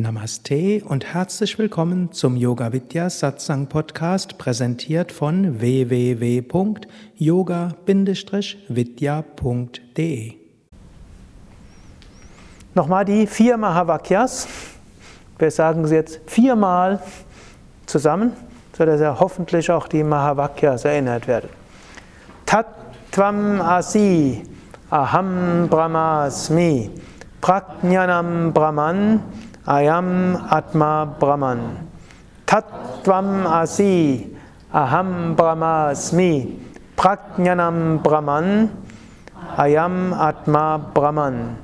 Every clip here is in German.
Namaste und herzlich willkommen zum Yoga Vidya Satsang Podcast, präsentiert von www.yoga-vidya.de. Nochmal die vier Mahavakyas. Wir sagen sie jetzt viermal zusammen, sodass ja hoffentlich auch die Mahavakyas erinnert werden. Tattvam Asi, Aham Brahmasmi, Prajnanam Brahman, Ayam Atma Brahman. Tattvam Asi, Aham Brahmasmi, Prajnanam Brahman, Ayam Atma Brahman.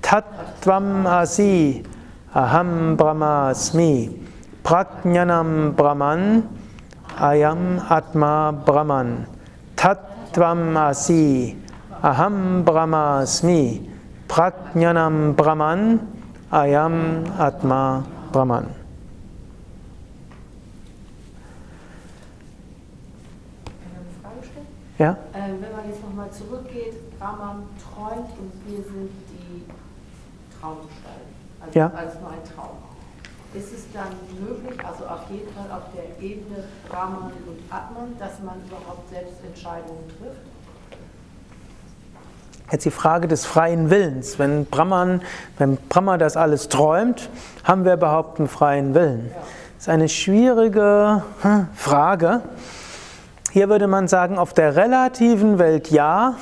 Tattvam Asi, Aham Brahmasmi, Prajnanam Brahman, Ayam Atma Brahman. Tattvam Asi, Aham Brahmasmi, Prajnanam Brahman, Ayam Atma Brahman. eine Frage stellen? Ja? Ähm, wenn man jetzt nochmal zurückgeht, Brahman träumt und wir sind die Traumgestalten. Also Ja. als nur ein Traum. Ist es dann möglich, also auf jeden Fall auf der Ebene Brahman und Atman, dass man überhaupt selbst Entscheidungen trifft? Jetzt die Frage des freien Willens. Wenn Brahman, wenn Brahma das alles träumt, haben wir überhaupt einen freien Willen? Das ist eine schwierige hm, Frage. Hier würde man sagen, auf der relativen Welt ja,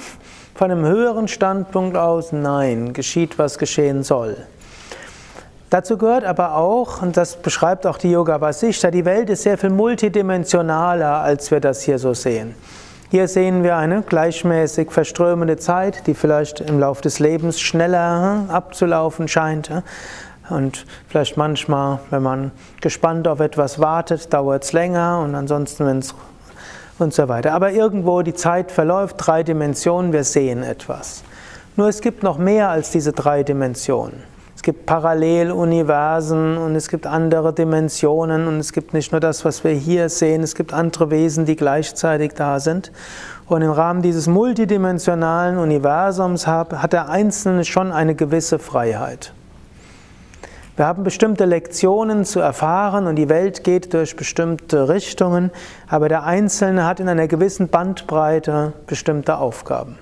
von einem höheren Standpunkt aus nein, geschieht, was geschehen soll. Dazu gehört aber auch, und das beschreibt auch die Yoga Vasishta, die Welt ist sehr viel multidimensionaler, als wir das hier so sehen. Hier sehen wir eine gleichmäßig verströmende Zeit, die vielleicht im Laufe des Lebens schneller abzulaufen scheint. Und vielleicht manchmal, wenn man gespannt auf etwas wartet, dauert es länger und ansonsten, wenn es und so weiter. Aber irgendwo die Zeit verläuft, drei Dimensionen, wir sehen etwas. Nur es gibt noch mehr als diese drei Dimensionen. Es gibt Paralleluniversen und es gibt andere Dimensionen und es gibt nicht nur das, was wir hier sehen, es gibt andere Wesen, die gleichzeitig da sind. Und im Rahmen dieses multidimensionalen Universums hat der Einzelne schon eine gewisse Freiheit. Wir haben bestimmte Lektionen zu erfahren und die Welt geht durch bestimmte Richtungen, aber der Einzelne hat in einer gewissen Bandbreite bestimmte Aufgaben.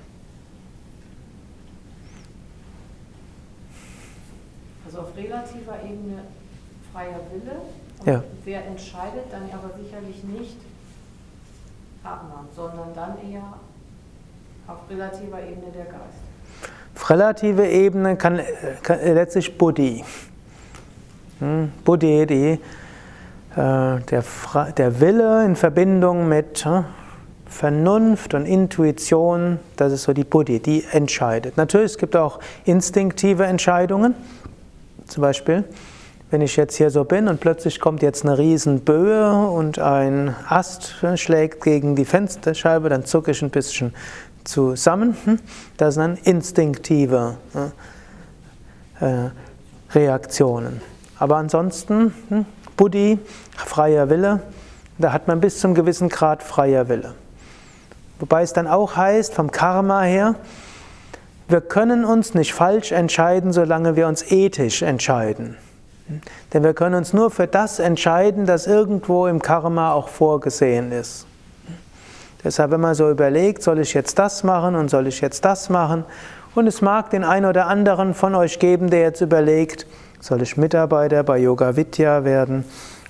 Also auf relativer Ebene freier Wille. Und Ja. wer entscheidet, dann aber sicherlich nicht Atman, sondern dann eher auf relativer Ebene der Geist. Auf relative Ebene kann, kann letztlich Buddhi. Hm, Buddhi, die, äh, der, Fra- der Wille in Verbindung mit äh, Vernunft und Intuition, das ist so die Buddhi, die entscheidet. Natürlich, es gibt auch instinktive Entscheidungen. Zum Beispiel, wenn ich jetzt hier so bin und plötzlich kommt jetzt eine Riesenböe und ein Ast schlägt gegen die Fensterscheibe, dann zucke ich ein bisschen zusammen. Hm? Das sind dann instinktive äh, äh, Reaktionen. Aber ansonsten, hm, Buddhi, freier Wille, da hat man bis zum gewissen Grad freier Wille. Wobei es dann auch heißt, vom Karma her, wir können uns nicht falsch entscheiden, solange wir uns ethisch entscheiden. Denn wir können uns nur für das entscheiden, das irgendwo im Karma auch vorgesehen ist. Deshalb, wenn man so überlegt, soll ich jetzt das machen und soll ich jetzt das machen? Und es mag den einen oder anderen von euch geben, der jetzt überlegt, soll ich Mitarbeiter bei Yoga Vidya werden?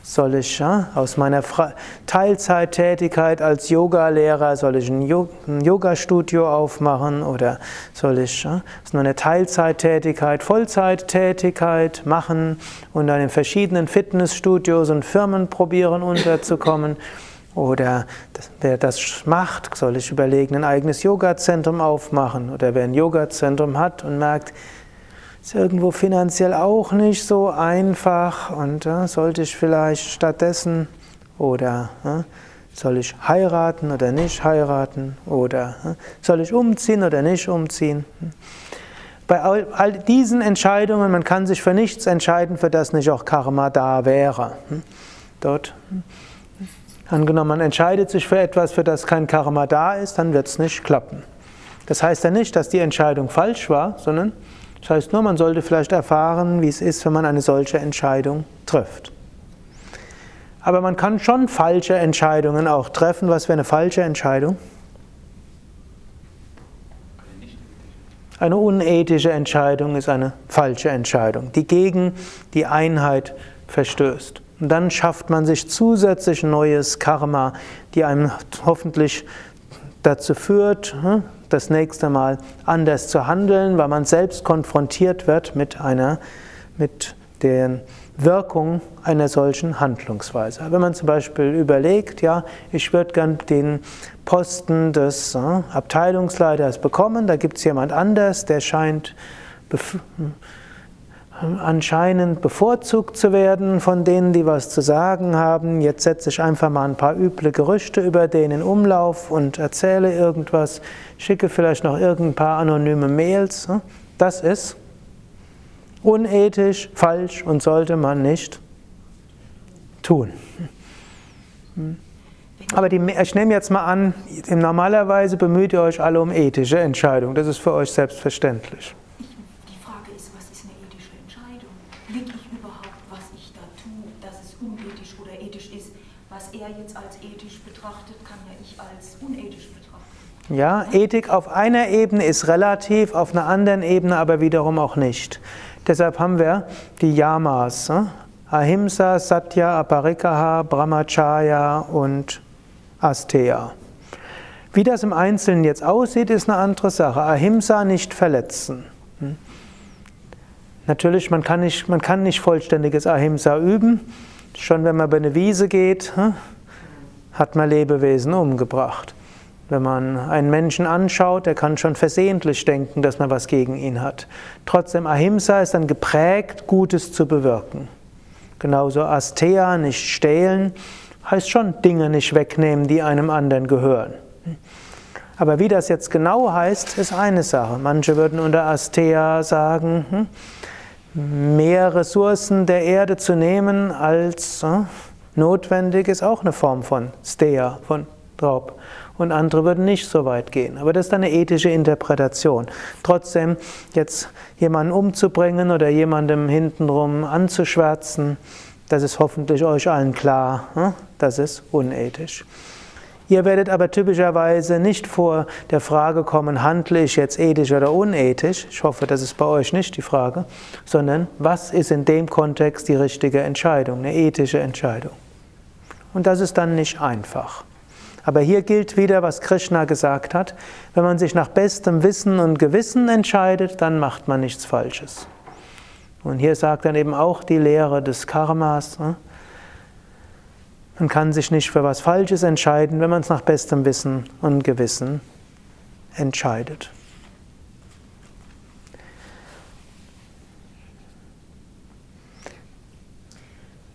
Soll ich ja, aus meiner Fra Teilzeittätigkeit als Yogalehrer, soll ich ein, Yo ein Yoga-Studio aufmachen oder soll ich ja, aus meiner Teilzeittätigkeit Vollzeittätigkeit machen und dann in verschiedenen Fitnessstudios und Firmen probieren unterzukommen? Oder wer das macht, soll ich überlegen, ein eigenes Yoga-Zentrum aufmachen? Oder wer ein Yoga-Zentrum hat und merkt, ist irgendwo finanziell auch nicht so einfach und äh, sollte ich vielleicht stattdessen oder äh, soll ich heiraten oder nicht heiraten oder äh, soll ich umziehen oder nicht umziehen? Bei all, all diesen Entscheidungen, man kann sich für nichts entscheiden, für das nicht auch Karma da wäre. Hm? Dort, hm? angenommen, man entscheidet sich für etwas, für das kein Karma da ist, dann wird es nicht klappen. Das heißt ja nicht, dass die Entscheidung falsch war, sondern Das heißt nur, man sollte vielleicht erfahren, wie es ist, wenn man eine solche Entscheidung trifft. Aber man kann schon falsche Entscheidungen auch treffen. Was wäre eine falsche Entscheidung? Eine unethische Entscheidung ist eine falsche Entscheidung, die gegen die Einheit verstößt. Und dann schafft man sich zusätzlich neues Karma, die einem hoffentlich dazu führt, hm, das nächste Mal anders zu handeln, weil man selbst konfrontiert wird mit einer, mit den Wirkung einer solchen Handlungsweise. Wenn man zum Beispiel überlegt, ja, ich würde gern den Posten des äh, Abteilungsleiters bekommen, da gibt es jemand anders, der scheint anscheinend bevorzugt zu werden von denen, die was zu sagen haben. Jetzt setze ich einfach mal ein paar üble Gerüchte über den in Umlauf und erzähle irgendwas, schicke vielleicht noch irgendein paar anonyme Mails. Hm? Das ist unethisch, falsch und sollte man nicht tun. Aber die, ich nehme jetzt mal an, normalerweise bemüht ihr euch alle um ethische Entscheidungen. Das ist für euch selbstverständlich. Die Frage ist, was ist eine ethische Entscheidung? Will ich überhaupt, was ich da tue, dass es unethisch oder ethisch ist? Was er jetzt als ethisch betrachtet, kann ja ich als unethisch betrachten. Ja, Ethik auf einer Ebene ist relativ, auf einer anderen Ebene aber wiederum auch nicht. Deshalb haben wir die Yamas. Ne? Ahimsa, Satya, Aparikaha, Brahmacharya und Asteya. Wie das im Einzelnen jetzt aussieht, ist eine andere Sache. Ahimsa nicht verletzen. Hm? Natürlich, man kann nicht, man kann nicht vollständiges Ahimsa üben. Schon wenn man über eine Wiese geht, hm, hat man Lebewesen umgebracht. Wenn man einen Menschen anschaut, der kann schon versehentlich denken, dass man was gegen ihn hat. Trotzdem, Ahimsa ist dann geprägt, Gutes zu bewirken. Genauso Asteya, nicht stehlen, heißt schon Dinge nicht wegnehmen, die einem anderen gehören. Aber wie das jetzt genau heißt, ist eine Sache. Manche würden unter Asteya sagen, hm, mehr Ressourcen der Erde zu nehmen als hm, notwendig ist auch eine Form von Steya, von Raub und andere würden nicht so weit gehen. Aber das ist eine ethische Interpretation. Trotzdem, jetzt jemanden umzubringen oder jemandem hintenrum anzuschwärzen, das ist hoffentlich euch allen klar, hm? das ist unethisch. Ihr werdet aber typischerweise nicht vor der Frage kommen, handle ich jetzt ethisch oder unethisch? Ich hoffe, das ist bei euch nicht die Frage, sondern was ist in dem Kontext die richtige Entscheidung, eine ethische Entscheidung? Und das ist dann nicht einfach. Aber hier gilt wieder, was Krishna gesagt hat, wenn man sich nach bestem Wissen und Gewissen entscheidet, dann macht man nichts Falsches. Und hier sagt dann eben auch die Lehre des Karmas, ne? man kann sich nicht für was Falsches entscheiden, wenn man es nach bestem Wissen und Gewissen entscheidet.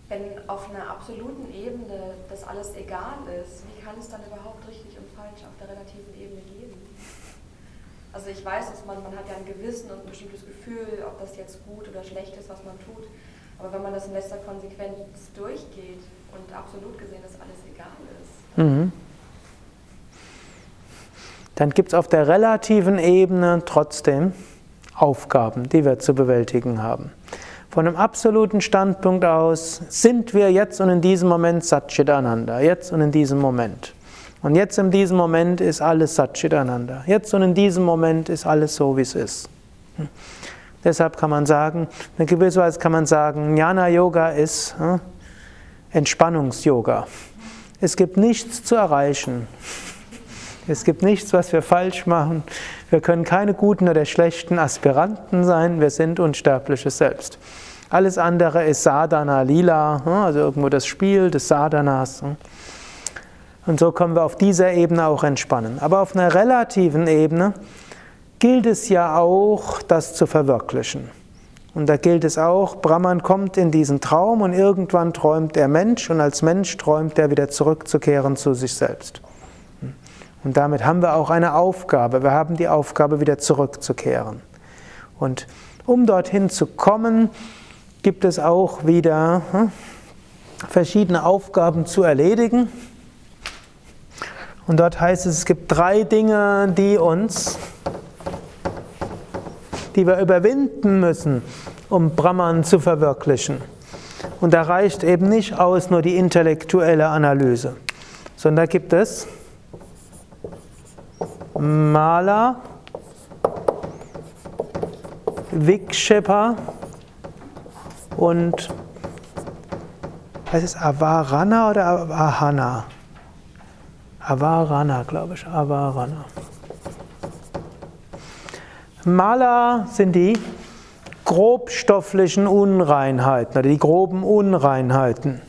Wenn auf einer absoluten Ebene das alles egal ist, kann es dann überhaupt richtig und falsch auf der relativen Ebene geben? Also ich weiß, dass man, man hat ja ein Gewissen und ein bestimmtes Gefühl, ob das jetzt gut oder schlecht ist, was man tut. Aber wenn man das in letzter Konsequenz durchgeht und absolut gesehen das alles egal ist. Mhm. Dann gibt es auf der relativen Ebene trotzdem Aufgaben, die wir zu bewältigen haben. Von einem absoluten Standpunkt aus sind wir jetzt und in diesem Moment Satchitananda, jetzt und in diesem Moment. Und jetzt in diesem Moment ist alles Satchitananda. Jetzt und in diesem Moment ist alles so, wie es ist. Hm. Deshalb kann man sagen, in gewisser Weise kann man sagen, Jnana Yoga ist hm, Entspannungs-Yoga. Es gibt nichts zu erreichen. Es gibt nichts, was wir falsch machen. Wir können keine guten oder schlechten Aspiranten sein. Wir sind Unsterbliches selbst. Alles andere ist Sadhana Lila, hm, also irgendwo das Spiel des Sadhanas. Hm. Und so können wir auf dieser Ebene auch entspannen. Aber auf einer relativen Ebene gilt es ja auch, das zu verwirklichen. Und da gilt es auch, Brahman kommt in diesen Traum und irgendwann träumt er Mensch und als Mensch träumt er wieder zurückzukehren zu sich selbst. Und damit haben wir auch eine Aufgabe. Wir haben die Aufgabe, wieder zurückzukehren. Und um dorthin zu kommen, gibt es auch wieder hm, verschiedene Aufgaben zu erledigen. Und dort heißt es, es gibt drei Dinge, die uns die wir überwinden müssen, um Brahman zu verwirklichen. Und da reicht eben nicht aus nur die intellektuelle Analyse, sondern da gibt es Mala, Vikshepa und heißt es Avarana oder Avahana? Avarana, glaube ich. Avarana. Mala sind die grobstofflichen Unreinheiten oder die groben Unreinheiten.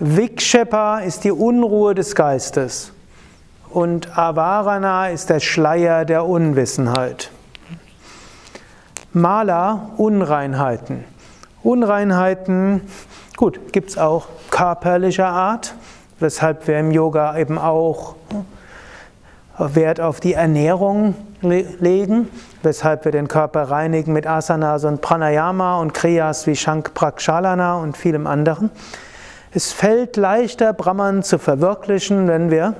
Vikshepa ist die Unruhe des Geistes und Avarana ist der Schleier der Unwissenheit. Mala, Unreinheiten. Unreinheiten, gut, gibt es auch körperlicher Art, weshalb wir im Yoga eben auch Wert auf die Ernährung legen, weshalb wir den Körper reinigen mit Asanas und Pranayama und Kriyas wie Shank Prakshalana und vielem anderen. Es fällt leichter, Brahman zu verwirklichen, wenn wir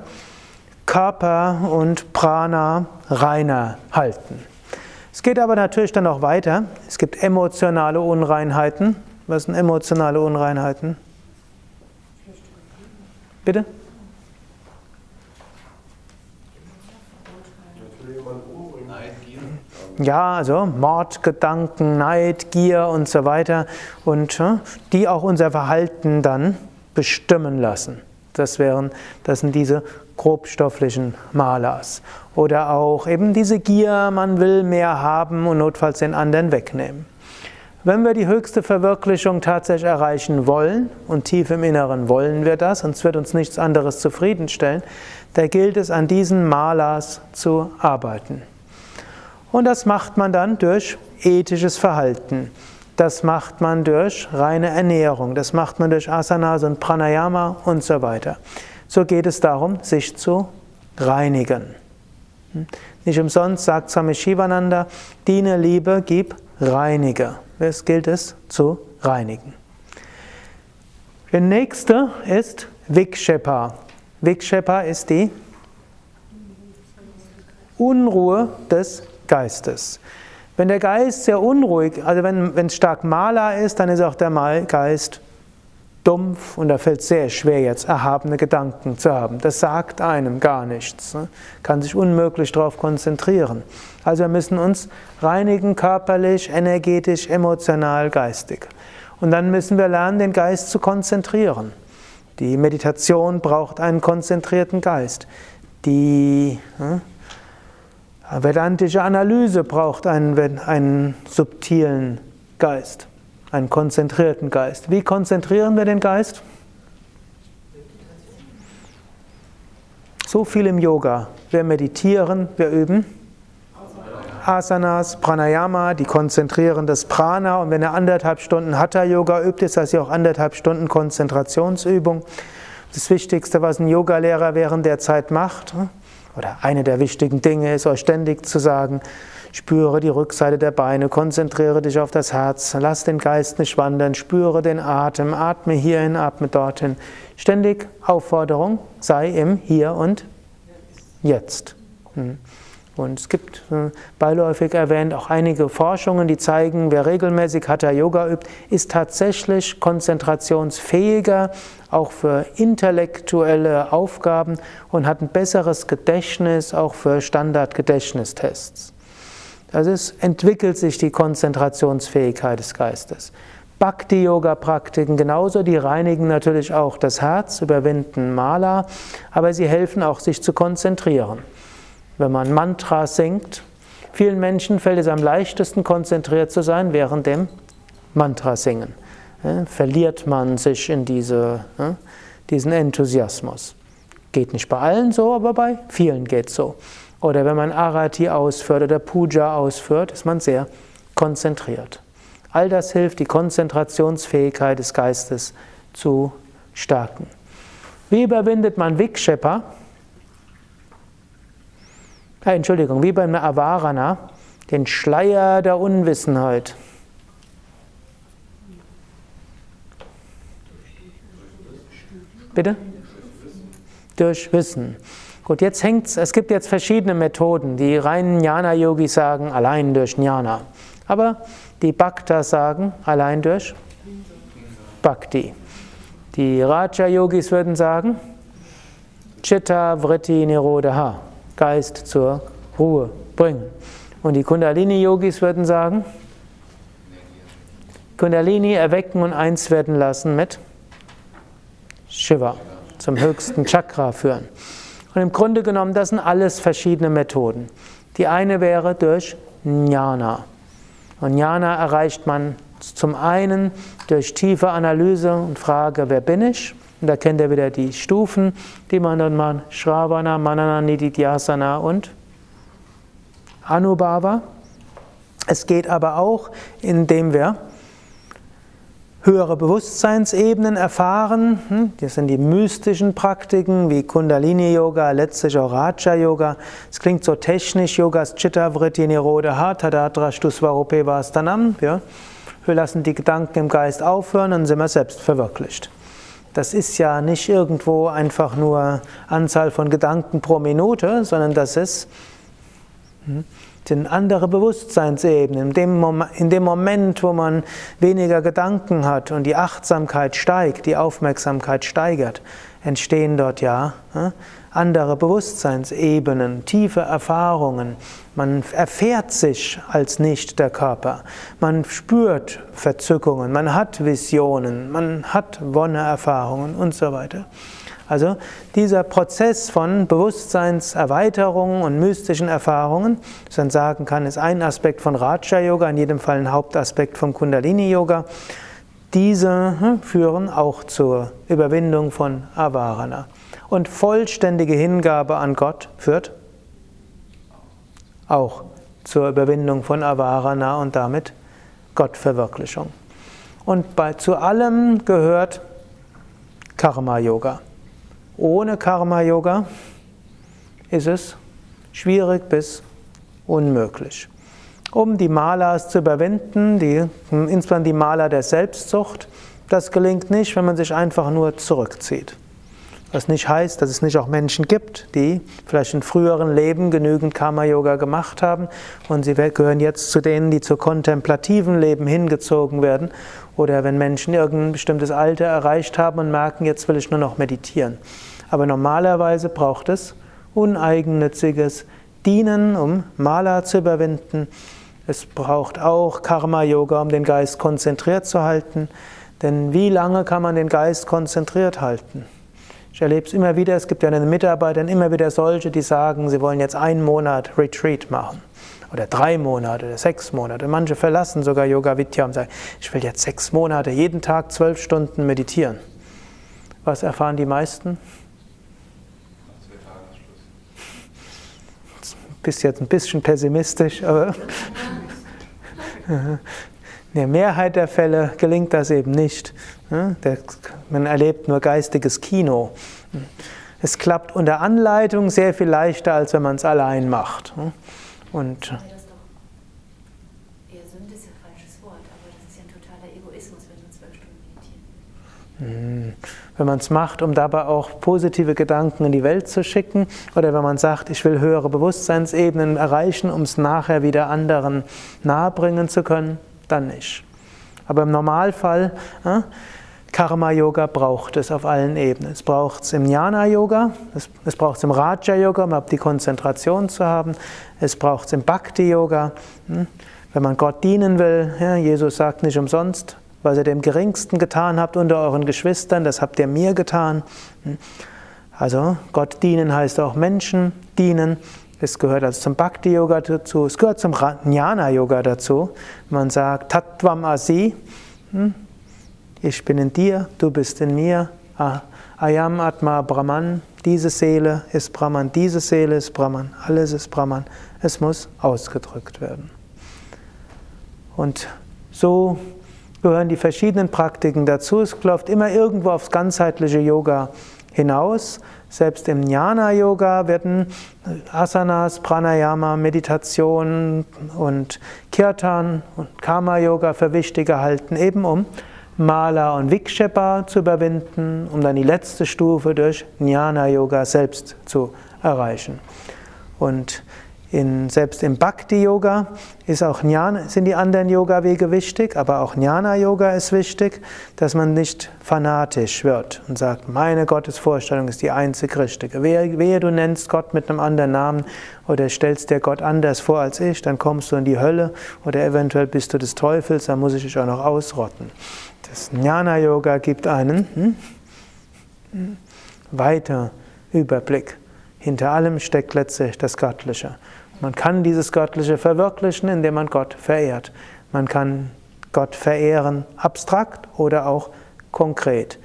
Körper und Prana reiner halten. Es geht aber natürlich dann auch weiter. Es gibt emotionale Unreinheiten. Was sind emotionale Unreinheiten? Bitte? Ja, also Mordgedanken, Neid, Gier und so weiter und äh, die auch unser Verhalten dann bestimmen lassen. Das wären, das sind diese grobstofflichen Malas. Oder auch eben diese Gier, man will mehr haben und notfalls den anderen wegnehmen. Wenn wir die höchste Verwirklichung tatsächlich erreichen wollen, und tief im Inneren wollen wir das, sonst wird uns nichts anderes zufriedenstellen, da gilt es an diesen Malas zu arbeiten. Und das macht man dann durch ethisches Verhalten. Das macht man durch reine Ernährung. Das macht man durch Asanas und Pranayama und so weiter. So geht es darum, sich zu reinigen. Nicht umsonst sagt Swami Shivananda, diene Liebe, gib, reinige. Es gilt es zu reinigen. Der nächste ist Vikshepa. Vikshepa ist die Unruhe des Geistes. Wenn der Geist sehr unruhig, also wenn, es stark Maler ist, dann ist auch der Geist dumpf und da fällt es sehr schwer, jetzt erhabene Gedanken zu haben. Das sagt einem gar nichts, ne? kann sich unmöglich darauf konzentrieren. Also wir müssen uns reinigen körperlich, energetisch, emotional, geistig. Und dann müssen wir lernen, den Geist zu konzentrieren. Die Meditation braucht einen konzentrierten Geist. Die hm? Vedantische Analyse braucht einen, einen subtilen Geist, einen konzentrierten Geist. Wie konzentrieren wir den Geist? So viel im Yoga. Wir meditieren, wir üben. Asanas, Pranayama, die konzentrieren das Prana. Und wenn ihr anderthalb Stunden Hatha-Yoga übt, ist das ja auch anderthalb Stunden Konzentrationsübung. Das Wichtigste, was ein Yogalehrer während der Zeit macht. Oder eine der wichtigen Dinge ist euch ständig zu sagen, spüre die Rückseite der Beine, konzentriere dich auf das Herz, lass den Geist nicht wandern, spüre den Atem, atme hierhin, atme dorthin. Ständig Aufforderung, sei im Hier und Jetzt. Hm. Und es gibt äh, beiläufig erwähnt auch einige Forschungen, die zeigen, wer regelmäßig Hatha Yoga übt, ist tatsächlich konzentrationsfähiger, auch für intellektuelle Aufgaben und hat ein besseres Gedächtnis, auch für Standardgedächtnistests. Also es entwickelt sich die Konzentrationsfähigkeit des Geistes. Bhakti-Yoga-Praktiken genauso, die reinigen natürlich auch das Herz, überwinden Mala, aber sie helfen auch, sich zu konzentrieren wenn man Mantra singt. Vielen Menschen fällt es am leichtesten, konzentriert zu sein während dem Mantra singen. Ja, verliert man sich in diese, ja, diesen Enthusiasmus. Geht nicht bei allen so, aber bei vielen geht es so. Oder wenn man Arati ausführt oder Puja ausführt, ist man sehr konzentriert. All das hilft, die Konzentrationsfähigkeit des Geistes zu stärken. Wie überwindet man Vikshepa? Entschuldigung, wie beim Avarana, den Schleier der Unwissenheit. Bitte? Durch Wissen. Gut, jetzt hängt's, es gibt jetzt verschiedene Methoden. Die reinen Jnana-Yogis sagen allein durch Jnana. Aber die Bhaktas sagen allein durch Bhakti. Die Raja-Yogis würden sagen Chitta Vritti Nirodha, Geist zur Ruhe bringen. Und die Kundalini-Yogis würden sagen Kundalini erwecken und eins werden lassen mit Shiva, zum höchsten Chakra führen. Und im Grunde genommen, das sind alles verschiedene Methoden. Die eine wäre durch Jnana. Und Jnana erreicht man zum einen durch tiefe Analyse und Frage, wer bin ich? Und da kennt ihr wieder die Stufen, die man dann mal Shravana, Manana, Nididhyasana und Anubhava. Es geht aber auch, indem wir höhere Bewusstseinsebenen erfahren. Hm, das sind die mystischen Praktiken wie Kundalini-Yoga, letztlich auch Raja-Yoga. Es klingt so technisch, Yogas Chitta Vritti Nirodha Tadatra Stusvarupe Vastanam. Ja. Wir lassen die Gedanken im Geist aufhören und sind wir selbst verwirklicht. Das ist ja nicht irgendwo einfach nur Anzahl von Gedanken pro Minute, sondern das ist hm, sind andere Bewusstseinsebenen. In dem, Moment, in dem Moment, wo man weniger Gedanken hat und die Achtsamkeit steigt, die Aufmerksamkeit steigert, entstehen dort ja andere Bewusstseinsebenen, tiefe Erfahrungen. Man erfährt sich als nicht der Körper. Man spürt Verzückungen, man hat Visionen, man hat Wonne-Erfahrungen und so weiter. Also dieser Prozess von Bewusstseinserweiterung und mystischen Erfahrungen, das man sagen kann, ist ein Aspekt von Raja Yoga, in jedem Fall ein Hauptaspekt von Kundalini Yoga. Diese hm, führen auch zur Überwindung von Avarana. Und vollständige Hingabe an Gott führt auch zur Überwindung von Avarana und damit Gottverwirklichung. Und bei, zu allem gehört Karma Yoga. Ohne Karma-Yoga ist es schwierig bis unmöglich. Um die Malas zu überwinden, die, insbesondere die Maler der Selbstsucht, das gelingt nicht, wenn man sich einfach nur zurückzieht. Was nicht heißt, dass es nicht auch Menschen gibt, die vielleicht in früheren Leben genügend Karma-Yoga gemacht haben und sie gehören jetzt zu denen, die zu kontemplativen Leben hingezogen werden oder wenn Menschen irgendein bestimmtes Alter erreicht haben und merken, jetzt will ich nur noch meditieren. Aber normalerweise braucht es uneigennütziges Dienen, um Mala zu überwinden. Es braucht auch Karma-Yoga, um den Geist konzentriert zu halten. Denn wie lange kann man den Geist konzentriert halten? Ich erlebe es immer wieder, es gibt ja einen Mitarbeiter, immer wieder solche, die sagen, sie wollen jetzt einen Monat Retreat machen. Oder drei Monate oder sechs Monate. Manche verlassen sogar Yoga Vidya und sagen, ich will jetzt sechs Monate jeden Tag zwölf Stunden meditieren. Was erfahren die meisten? Bist jetzt ein bisschen pessimistisch, aber in der Mehrheit der Fälle gelingt das eben nicht. Man erlebt nur geistiges Kino. Es klappt unter Anleitung sehr viel leichter, als wenn man es allein macht. Und wenn man es macht, um dabei auch positive Gedanken in die Welt zu schicken, oder wenn man sagt, ich will höhere Bewusstseinsebenen erreichen, um es nachher wieder anderen nahebringen zu können, dann nicht. Aber im Normalfall äh, Karma-Yoga braucht es auf allen Ebenen. Es braucht es im Jnana-Yoga, es, es braucht es im Raja-Yoga, um die Konzentration zu haben. Es braucht es im Bhakti-Yoga, hm? wenn man Gott dienen will. Ja, Jesus sagt nicht umsonst, was ihr dem Geringsten getan habt unter euren Geschwistern, das habt ihr mir getan. Hm? Also Gott dienen heißt auch Menschen dienen. Es gehört also zum Bhakti-Yoga dazu, es gehört zum Jnana-Yoga dazu. Man sagt Tattvam Asi, hm? Ich bin in dir, du bist in mir. Ayam Atma Brahman, diese Seele ist Brahman, diese Seele ist Brahman, alles ist Brahman. Es muss ausgedrückt werden. Und so gehören die verschiedenen Praktiken dazu. Es läuft immer irgendwo aufs ganzheitliche Yoga hinaus. Selbst im Jnana-Yoga werden Asanas, Pranayama, Meditation und Kirtan und Karma-Yoga für wichtig gehalten, eben um Mala und Vikshepa zu überwinden, um dann die letzte Stufe durch Jnana Yoga selbst zu erreichen. Und in, selbst im Bhakti-Yoga sind die anderen Yoga-Wege wichtig, aber auch Jnana-Yoga ist wichtig, dass man nicht fanatisch wird und sagt, meine Gottesvorstellung ist die einzig richtige. Wehe, wehe, du nennst Gott mit einem anderen Namen oder stellst dir Gott anders vor als ich, dann kommst du in die Hölle oder eventuell bist du des Teufels, dann muss ich dich auch noch ausrotten. Das Jnana-Yoga gibt einen hm, hm, weiter Überblick. Hinter allem steckt letztlich das Göttliche. Man kann dieses Göttliche verwirklichen, indem man Gott verehrt. Man kann Gott verehren abstrakt oder auch konkret.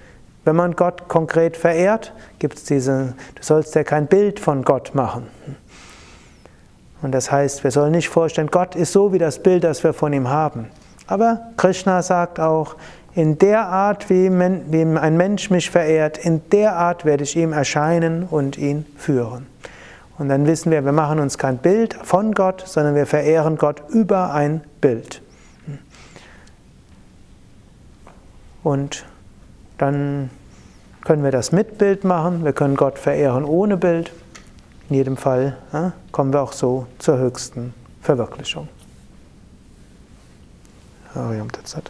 Wenn man Gott konkret verehrt, gibt es diese, du sollst ja kein Bild von Gott machen. Und das heißt, wir sollen nicht vorstellen, Gott ist so wie das Bild, das wir von ihm haben. Aber Krishna sagt auch, in der Art, wie, ein Mensch mich verehrt, in der Art werde ich ihm erscheinen und ihn führen. Und dann wissen wir, wir machen uns kein Bild von Gott, sondern wir verehren Gott über ein Bild. Und dann können wir das mit Bild machen, wir können Gott verehren ohne Bild. In jedem Fall ja, kommen wir auch so zur höchsten Verwirklichung. Hariam Tatsat.